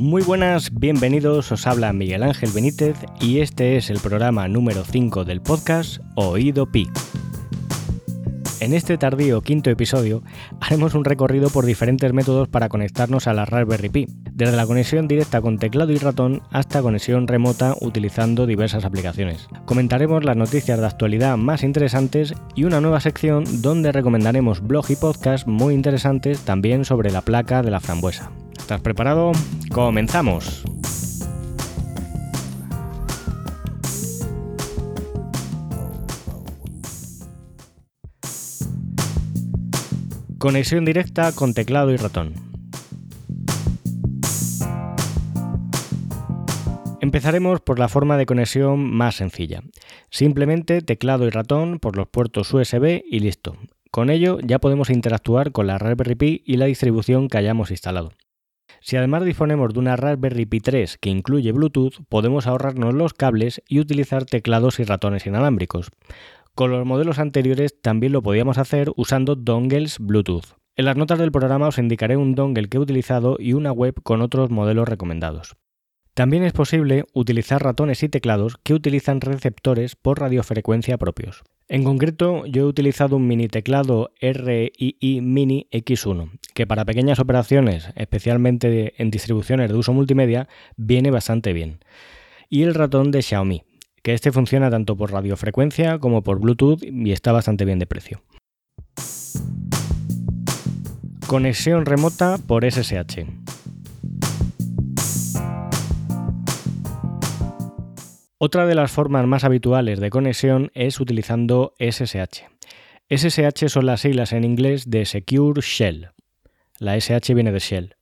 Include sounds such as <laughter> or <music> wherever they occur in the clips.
Muy buenas, bienvenidos, os habla Miguel Ángel Benítez y este es el programa número 5 del podcast Oído Pi. En este tardío quinto episodio haremos un recorrido por diferentes métodos para conectarnos a la Raspberry Pi, desde la conexión directa con teclado y ratón hasta conexión remota utilizando diversas aplicaciones. Comentaremos las noticias de actualidad más interesantes y una nueva sección donde recomendaremos blog y podcast muy interesantes también sobre la placa de la frambuesa. ¿Estás preparado? ¡Comenzamos! Conexión directa con teclado y ratón. Empezaremos por la forma de conexión más sencilla. Simplemente teclado y ratón por los puertos USB y listo. Con ello ya podemos interactuar con la Raspberry Pi y la distribución que hayamos instalado. Si además disponemos de una Raspberry Pi 3 que incluye Bluetooth, podemos ahorrarnos los cables y utilizar teclados y ratones inalámbricos. Con los modelos anteriores también lo podíamos hacer usando dongles Bluetooth. En las notas del programa os indicaré un dongle que he utilizado y una web con otros modelos recomendados. También es posible utilizar ratones y teclados que utilizan receptores por radiofrecuencia propios. En concreto, yo he utilizado un mini teclado RII Mini X1, que para pequeñas operaciones, especialmente en distribuciones de uso multimedia, viene bastante bien. Y el ratón de Xiaomi, que este funciona tanto por radiofrecuencia como por Bluetooth y está bastante bien de precio. Conexión remota por SSH. Otra de las formas más habituales de conexión es utilizando SSH. SSH son las siglas en inglés de Secure Shell. La SH viene de Shell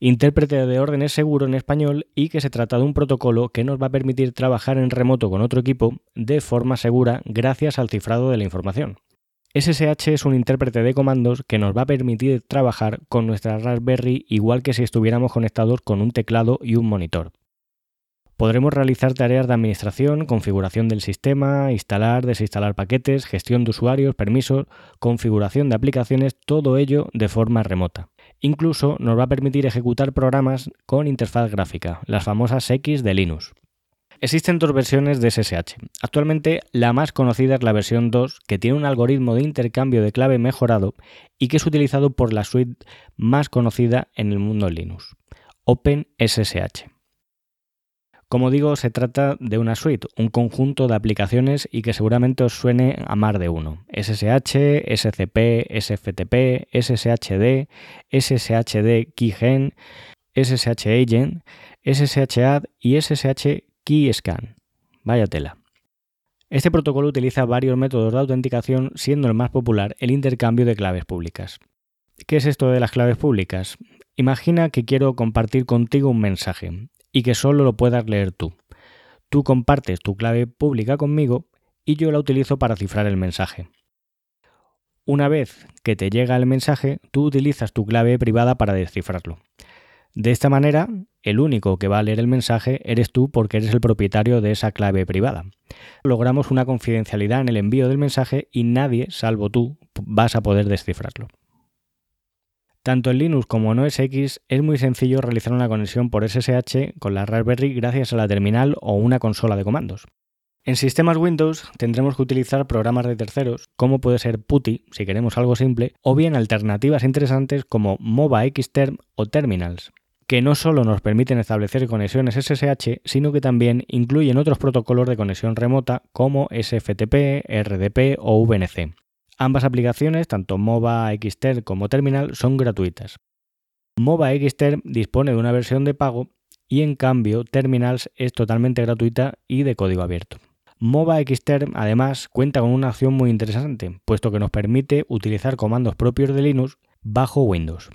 intérprete de órdenes seguro en español y que se trata de un protocolo que nos va a permitir trabajar en remoto con otro equipo de forma segura gracias al cifrado de la información. SSH es un intérprete de comandos que nos va a permitir trabajar con nuestra Raspberry igual que si estuviéramos conectados con un teclado y un monitor. Podremos realizar tareas de administración, configuración del sistema, instalar, desinstalar paquetes, gestión de usuarios, permisos, configuración de aplicaciones, todo ello de forma remota. Incluso nos va a permitir ejecutar programas con interfaz gráfica, las famosas X de Linux. Existen dos versiones de SSH. Actualmente la más conocida es la versión 2, que tiene un algoritmo de intercambio de clave mejorado y que es utilizado por la suite más conocida en el mundo Linux, OpenSSH. Como digo, se trata de una suite, un conjunto de aplicaciones y que seguramente os suene a más de uno. SSH, SCP, SFTP, SSHD, SSHD Keygen, SSH Agent, SSH Add y SSH Keyscan. Vaya tela. Este protocolo utiliza varios métodos de autenticación, siendo el más popular el intercambio de claves públicas. ¿Qué es esto de las claves públicas? Imagina que quiero compartir contigo un mensaje y que solo lo puedas leer tú. Tú compartes tu clave pública conmigo y yo la utilizo para cifrar el mensaje. Una vez que te llega el mensaje, tú utilizas tu clave privada para descifrarlo. De esta manera, el único que va a leer el mensaje eres tú porque eres el propietario de esa clave privada. Logramos una confidencialidad en el envío del mensaje y nadie, salvo tú, vas a poder descifrarlo. Tanto en Linux como en OS X es muy sencillo realizar una conexión por SSH con la Raspberry gracias a la terminal o una consola de comandos. En sistemas Windows tendremos que utilizar programas de terceros, como puede ser PuTTY, si queremos algo simple, o bien alternativas interesantes como MOBA Xterm o Terminals, que no solo nos permiten establecer conexiones SSH, sino que también incluyen otros protocolos de conexión remota como SFTP, RDP o VNC. Ambas aplicaciones, tanto MOBA Xterm como Terminal, son gratuitas. MOBA Xterm dispone de una versión de pago y en cambio Terminals es totalmente gratuita y de código abierto. MOBA Xterm además cuenta con una opción muy interesante, puesto que nos permite utilizar comandos propios de Linux bajo Windows.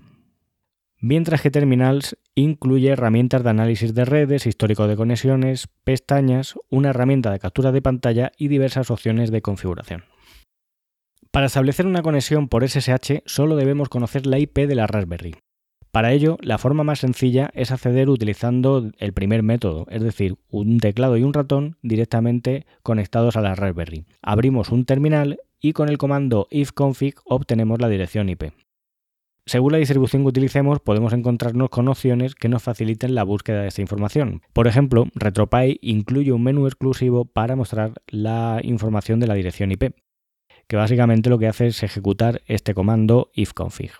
Mientras que Terminals incluye herramientas de análisis de redes, histórico de conexiones, pestañas, una herramienta de captura de pantalla y diversas opciones de configuración. Para establecer una conexión por SSH solo debemos conocer la IP de la Raspberry. Para ello, la forma más sencilla es acceder utilizando el primer método, es decir, un teclado y un ratón directamente conectados a la Raspberry. Abrimos un terminal y con el comando ifconfig obtenemos la dirección IP. Según la distribución que utilicemos, podemos encontrarnos con opciones que nos faciliten la búsqueda de esta información. Por ejemplo, RetroPie incluye un menú exclusivo para mostrar la información de la dirección IP, que básicamente lo que hace es ejecutar este comando ifconfig.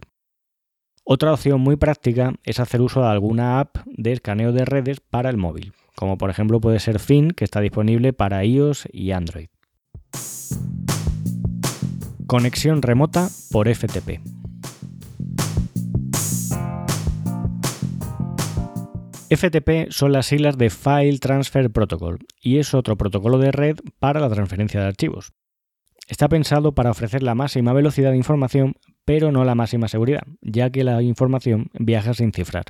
Otra opción muy práctica es hacer uso de alguna app de escaneo de redes para el móvil, como por ejemplo puede ser Fin, que está disponible para iOS y Android. Conexión remota por FTP. FTP son las siglas de File Transfer Protocol y es otro protocolo de red para la transferencia de archivos. Está pensado para ofrecer la máxima velocidad de información, pero no la máxima seguridad, ya que la información viaja sin cifrar.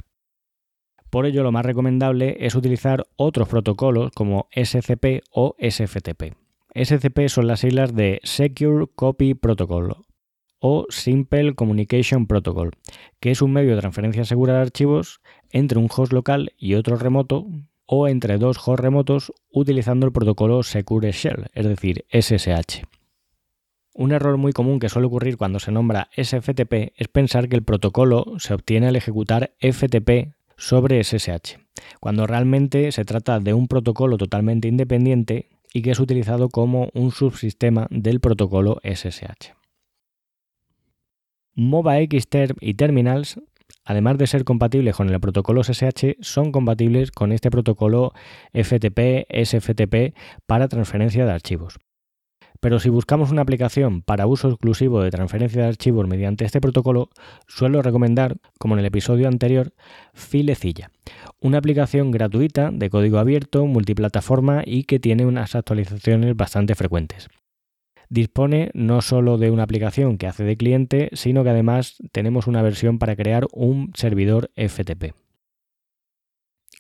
Por ello, lo más recomendable es utilizar otros protocolos como SCP o SFTP. SCP son las siglas de Secure Copy Protocol o Simple Communication Protocol, que es un medio de transferencia segura de archivos entre un host local y otro remoto o entre dos hosts remotos utilizando el protocolo Secure Shell, es decir, SSH. Un error muy común que suele ocurrir cuando se nombra SFTP es pensar que el protocolo se obtiene al ejecutar FTP sobre SSH, cuando realmente se trata de un protocolo totalmente independiente y que es utilizado como un subsistema del protocolo SSH. MOBA Xterm y Terminals, además de ser compatibles con el protocolo SSH, son compatibles con este protocolo FTP, SFTP para transferencia de archivos. Pero si buscamos una aplicación para uso exclusivo de transferencia de archivos mediante este protocolo, suelo recomendar, como en el episodio anterior, Filecilla, una aplicación gratuita de código abierto, multiplataforma y que tiene unas actualizaciones bastante frecuentes dispone no solo de una aplicación que hace de cliente, sino que además tenemos una versión para crear un servidor FTP.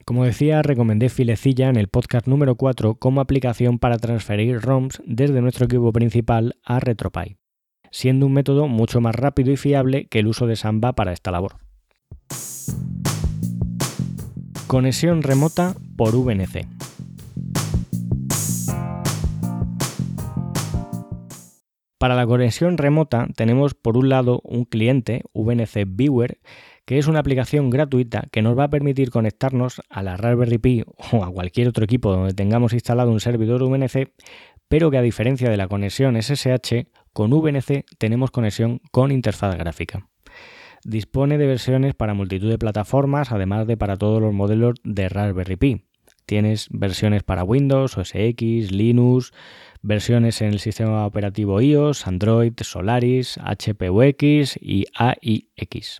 Como decía, recomendé Filecilla en el podcast número 4 como aplicación para transferir ROMs desde nuestro equipo principal a RetroPie, siendo un método mucho más rápido y fiable que el uso de Samba para esta labor. Conexión remota por VNC. Para la conexión remota tenemos por un lado un cliente, VNC Viewer, que es una aplicación gratuita que nos va a permitir conectarnos a la Raspberry Pi o a cualquier otro equipo donde tengamos instalado un servidor VNC, pero que a diferencia de la conexión SSH, con VNC tenemos conexión con interfaz gráfica. Dispone de versiones para multitud de plataformas, además de para todos los modelos de Raspberry Pi. Tienes versiones para Windows, OS X, Linux, versiones en el sistema operativo iOS, Android, Solaris, HPUX y AIX.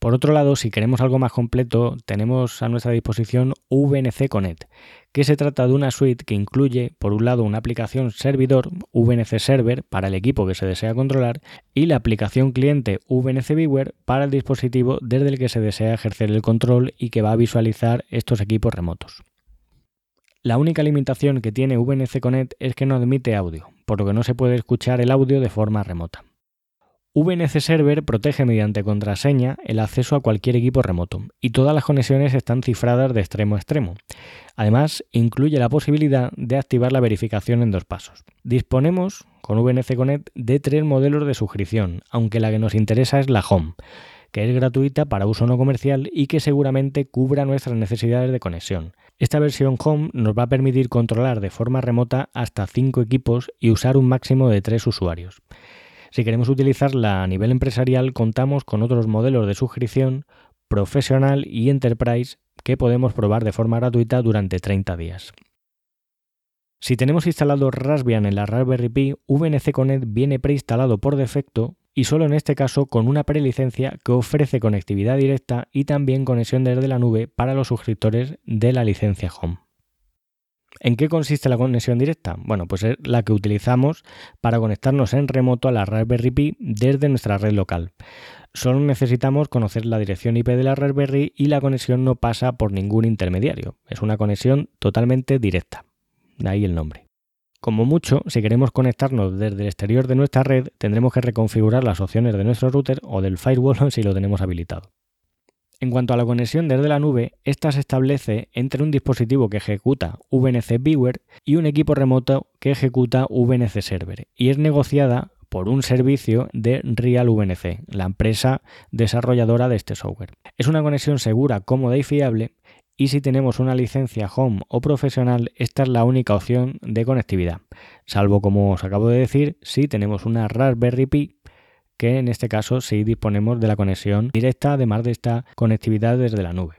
Por otro lado, si queremos algo más completo, tenemos a nuestra disposición VNC Connect, que se trata de una suite que incluye, por un lado, una aplicación servidor VNC Server para el equipo que se desea controlar y la aplicación cliente VNC Viewer para el dispositivo desde el que se desea ejercer el control y que va a visualizar estos equipos remotos. La única limitación que tiene VNC Connect es que no admite audio, por lo que no se puede escuchar el audio de forma remota. VNC Server protege mediante contraseña el acceso a cualquier equipo remoto y todas las conexiones están cifradas de extremo a extremo. Además, incluye la posibilidad de activar la verificación en dos pasos. Disponemos con VNC Connect de tres modelos de suscripción, aunque la que nos interesa es la Home, que es gratuita para uso no comercial y que seguramente cubra nuestras necesidades de conexión. Esta versión Home nos va a permitir controlar de forma remota hasta 5 equipos y usar un máximo de 3 usuarios. Si queremos utilizarla a nivel empresarial, contamos con otros modelos de suscripción profesional y enterprise que podemos probar de forma gratuita durante 30 días. Si tenemos instalado Raspbian en la Raspberry Pi, VNC Connect viene preinstalado por defecto y solo en este caso con una prelicencia que ofrece conectividad directa y también conexión desde la nube para los suscriptores de la licencia Home. ¿En qué consiste la conexión directa? Bueno, pues es la que utilizamos para conectarnos en remoto a la Raspberry Pi desde nuestra red local. Solo necesitamos conocer la dirección IP de la Raspberry y la conexión no pasa por ningún intermediario. Es una conexión totalmente directa. De ahí el nombre. Como mucho, si queremos conectarnos desde el exterior de nuestra red, tendremos que reconfigurar las opciones de nuestro router o del firewall <laughs> si lo tenemos habilitado. En cuanto a la conexión desde la nube, esta se establece entre un dispositivo que ejecuta VNC Viewer y un equipo remoto que ejecuta VNC Server y es negociada por un servicio de RealVNC, la empresa desarrolladora de este software. Es una conexión segura, cómoda y fiable y si tenemos una licencia home o profesional, esta es la única opción de conectividad, salvo como os acabo de decir, si tenemos una Raspberry Pi, que en este caso sí disponemos de la conexión directa, además de esta conectividad desde la nube.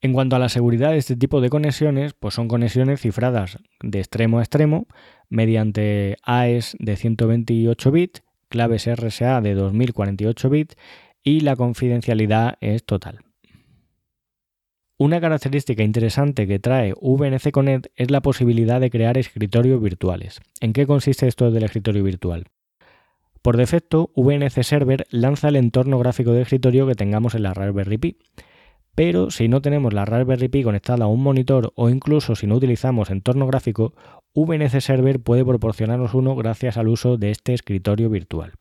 En cuanto a la seguridad de este tipo de conexiones, pues son conexiones cifradas de extremo a extremo mediante AES de 128 bits, claves RSA de 2048 bits y la confidencialidad es total. Una característica interesante que trae VNC Connect es la posibilidad de crear escritorios virtuales. ¿En qué consiste esto del escritorio virtual? Por defecto, VNC Server lanza el entorno gráfico de escritorio que tengamos en la Raspberry Pi pero si no tenemos la Raspberry Pi conectada a un monitor o incluso si no utilizamos entorno gráfico, VNC Server puede proporcionarnos uno gracias al uso de este escritorio virtual.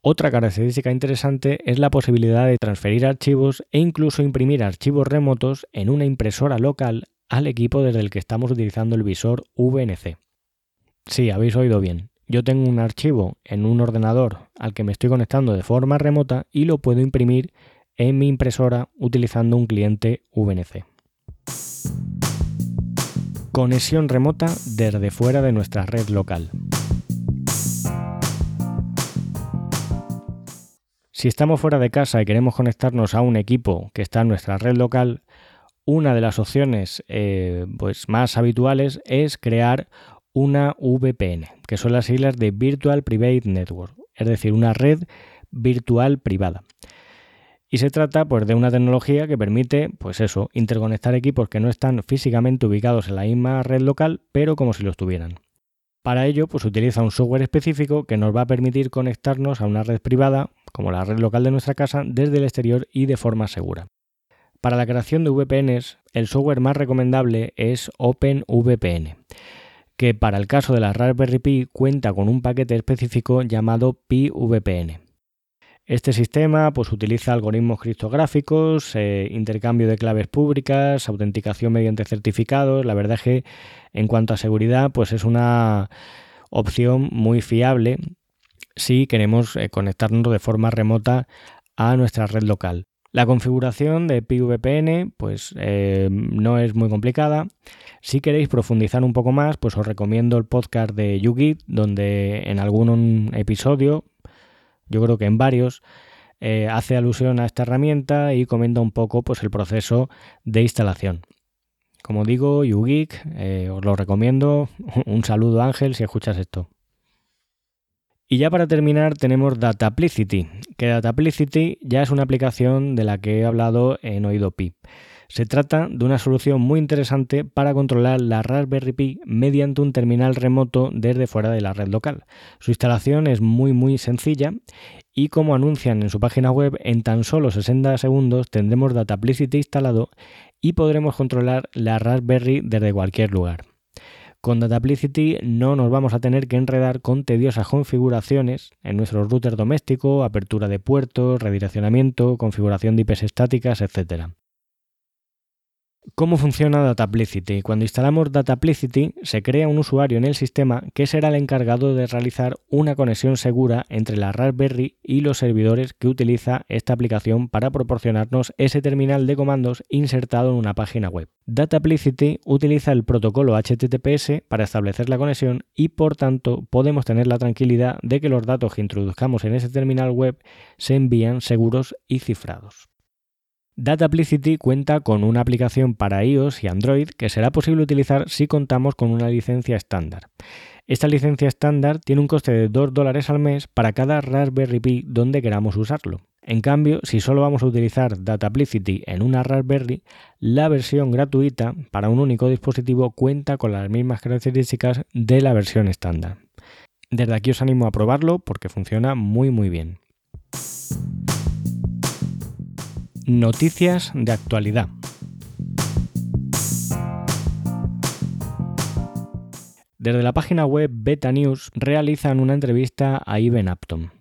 Otra característica interesante es la posibilidad de transferir archivos e incluso imprimir archivos remotos en una impresora local al equipo desde el que estamos utilizando el visor VNC. Sí, habéis oído bien. Yo tengo un archivo en un ordenador al que me estoy conectando de forma remota y lo puedo imprimir en mi impresora utilizando un cliente VNC. Conexión remota desde fuera de nuestra red local. Si estamos fuera de casa y queremos conectarnos a un equipo que está en nuestra red local, una de las opciones eh, pues más habituales es crear una VPN, que son las siglas de Virtual Private Network, es decir, una red virtual privada. Y se trata pues, de una tecnología que permite, pues eso, interconectar equipos que no están físicamente ubicados en la misma red local, pero como si lo estuvieran. Para ello, pues utiliza un software específico que nos va a permitir conectarnos a una red privada, como la red local de nuestra casa, desde el exterior y de forma segura. Para la creación de VPNs, el software más recomendable es OpenVPN, que para el caso de la Raspberry Pi cuenta con un paquete específico llamado PiVPN. Este sistema pues, utiliza algoritmos criptográficos, eh, intercambio de claves públicas, autenticación mediante certificados. La verdad es que en cuanto a seguridad pues es una opción muy fiable si queremos eh, conectarnos de forma remota a nuestra red local. La configuración de PVPN pues eh, no es muy complicada. Si queréis profundizar un poco más, pues os recomiendo el podcast de YouGit, donde en algún episodio yo creo que en varios, eh, hace alusión a esta herramienta y comenta un poco pues, el proceso de instalación. Como digo, YouGeek, eh, os lo recomiendo. <laughs> Un saludo Ángel si escuchas esto. Y ya para terminar tenemos Dataplicity, que Dataplicity ya es una aplicación de la que he hablado en Oído Pi. Se trata de una solución muy interesante para controlar la Raspberry Pi mediante un terminal remoto desde fuera de la red local. Su instalación es muy muy sencilla y como anuncian en su página web, en tan solo 60 segundos tendremos Dataplicity instalado y podremos controlar la Raspberry desde cualquier lugar. Con Dataplicity no nos vamos a tener que enredar con tediosas configuraciones en nuestro router doméstico, apertura de puertos, redireccionamiento, configuración de IPs estáticas, etc. ¿Cómo funciona Dataplicity? Cuando instalamos Dataplicity se crea un usuario en el sistema que será el encargado de realizar una conexión segura entre la Raspberry y los servidores que utiliza esta aplicación para proporcionarnos ese terminal de comandos insertado en una página web. Dataplicity utiliza el protocolo HTTPS para establecer la conexión y por tanto podemos tener la tranquilidad de que los datos que introduzcamos en ese terminal web se envían seguros y cifrados. Dataplicity cuenta con una aplicación para iOS y Android que será posible utilizar si contamos con una licencia estándar. Esta licencia estándar tiene un coste de 2 dólares al mes para cada Raspberry Pi donde queramos usarlo. En cambio, si solo vamos a utilizar Dataplicity en una Raspberry, la versión gratuita para un único dispositivo cuenta con las mismas características de la versión estándar. Desde aquí os animo a probarlo porque funciona muy muy bien. Noticias de actualidad. Desde la página web Beta News realizan una entrevista a Ivan Apton.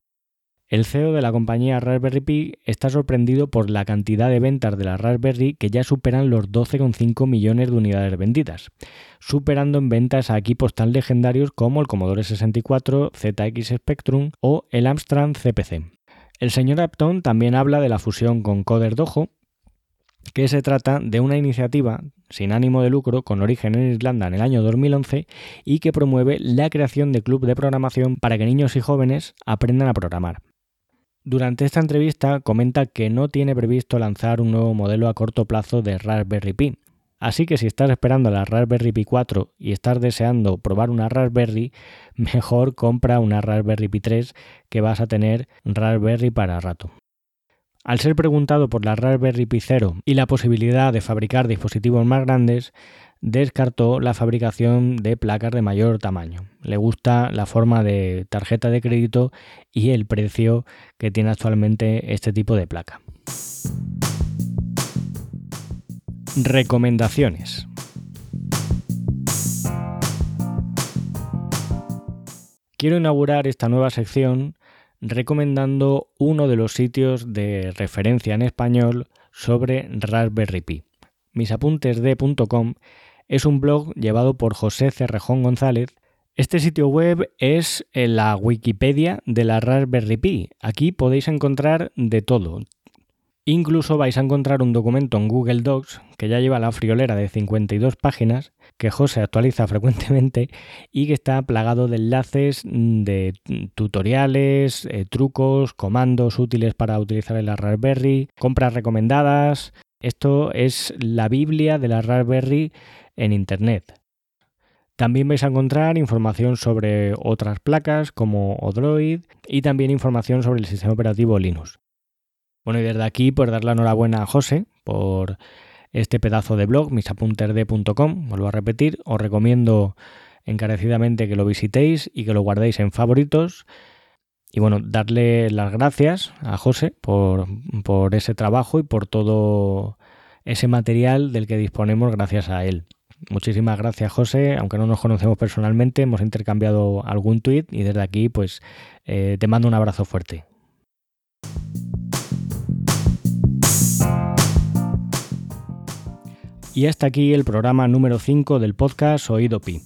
El CEO de la compañía Raspberry Pi está sorprendido por la cantidad de ventas de la Raspberry que ya superan los 12,5 millones de unidades vendidas, superando en ventas a equipos tan legendarios como el Commodore 64, ZX Spectrum o el Amstrad CPC. El señor Apton también habla de la fusión con Coder Dojo, que se trata de una iniciativa sin ánimo de lucro con origen en Irlanda en el año 2011 y que promueve la creación de club de programación para que niños y jóvenes aprendan a programar. Durante esta entrevista comenta que no tiene previsto lanzar un nuevo modelo a corto plazo de Raspberry Pi. Así que si estás esperando la Raspberry Pi 4 y estás deseando probar una Raspberry, <laughs> mejor compra una Raspberry Pi 3 que vas a tener Raspberry para rato. Al ser preguntado por la Raspberry Pi 0 y la posibilidad de fabricar dispositivos más grandes, descartó la fabricación de placas de mayor tamaño. Le gusta la forma de tarjeta de crédito y el precio que tiene actualmente este tipo de placa. Recomendaciones. Quiero inaugurar esta nueva sección recomendando uno de los sitios de referencia en español sobre Raspberry Pi. Misapuntesde.com es un blog llevado por José Cerrejón González. Este sitio web es la Wikipedia de la Raspberry Pi. Aquí podéis encontrar de todo, Incluso vais a encontrar un documento en Google Docs que ya lleva la friolera de 52 páginas, que José actualiza <laughs> frecuentemente y que está plagado de enlaces de tutoriales, eh, trucos, comandos útiles para utilizar el Raspberry, compras recomendadas. Esto es la Biblia de la Raspberry en Internet. También vais a encontrar información sobre otras placas como Odroid y también información sobre el sistema operativo Linux. Bueno, y desde aquí, pues dar la enhorabuena a José por este pedazo de blog, misapunterde.com. Vuelvo a repetir, os recomiendo encarecidamente que lo visitéis y que lo guardéis en favoritos. Y bueno, darle las gracias a José por, por ese trabajo y por todo ese material del que disponemos gracias a él. Muchísimas gracias José, aunque no nos conocemos personalmente, hemos intercambiado algún tuit y desde aquí pues eh, te mando un abrazo fuerte. Y hasta aquí el programa número 5 del podcast Oído Pi.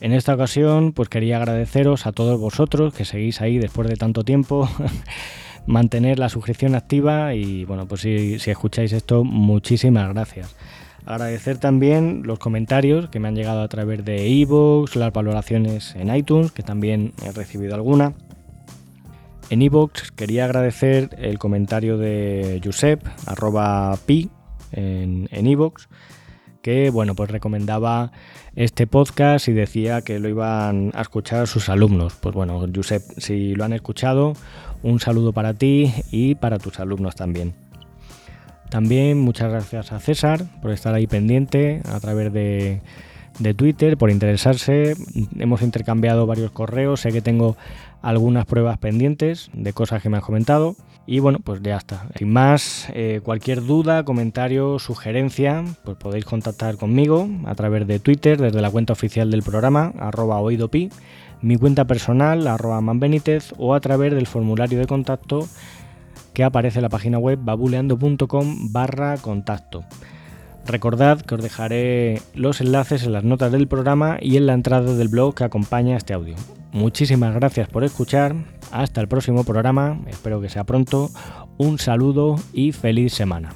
En esta ocasión, pues quería agradeceros a todos vosotros que seguís ahí después de tanto tiempo, <laughs> mantener la suscripción activa y bueno, pues si, escucháis esto, muchísimas gracias. Agradecer también los comentarios que me han llegado a través de iVoox, las valoraciones en iTunes, que también he recibido alguna. En iVoox quería agradecer el comentario de Josep, arroba pi, en iVoox, que bueno, pues recomendaba este podcast y decía que lo iban a escuchar sus alumnos. Pues bueno, Josep, si lo han escuchado, un saludo para ti y para tus alumnos también. También muchas gracias a César por estar ahí pendiente a través de, de Twitter, por interesarse. Hemos intercambiado varios correos, sé que tengo algunas pruebas pendientes de cosas que me han comentado. Y bueno, pues ya está. Sin más, eh, cualquier duda, comentario, sugerencia, pues podéis contactar conmigo a través de Twitter, desde la cuenta oficial del programa, arroba oídopi, mi cuenta personal, arroba manbenitez, o a través del formulario de contacto que aparece en la página web babuleando.com barra contacto. Recordad que os dejaré los enlaces en las notas del programa y en la entrada del blog que acompaña este audio. Muchísimas gracias por escuchar, hasta el próximo programa, espero que sea pronto, un saludo y feliz semana.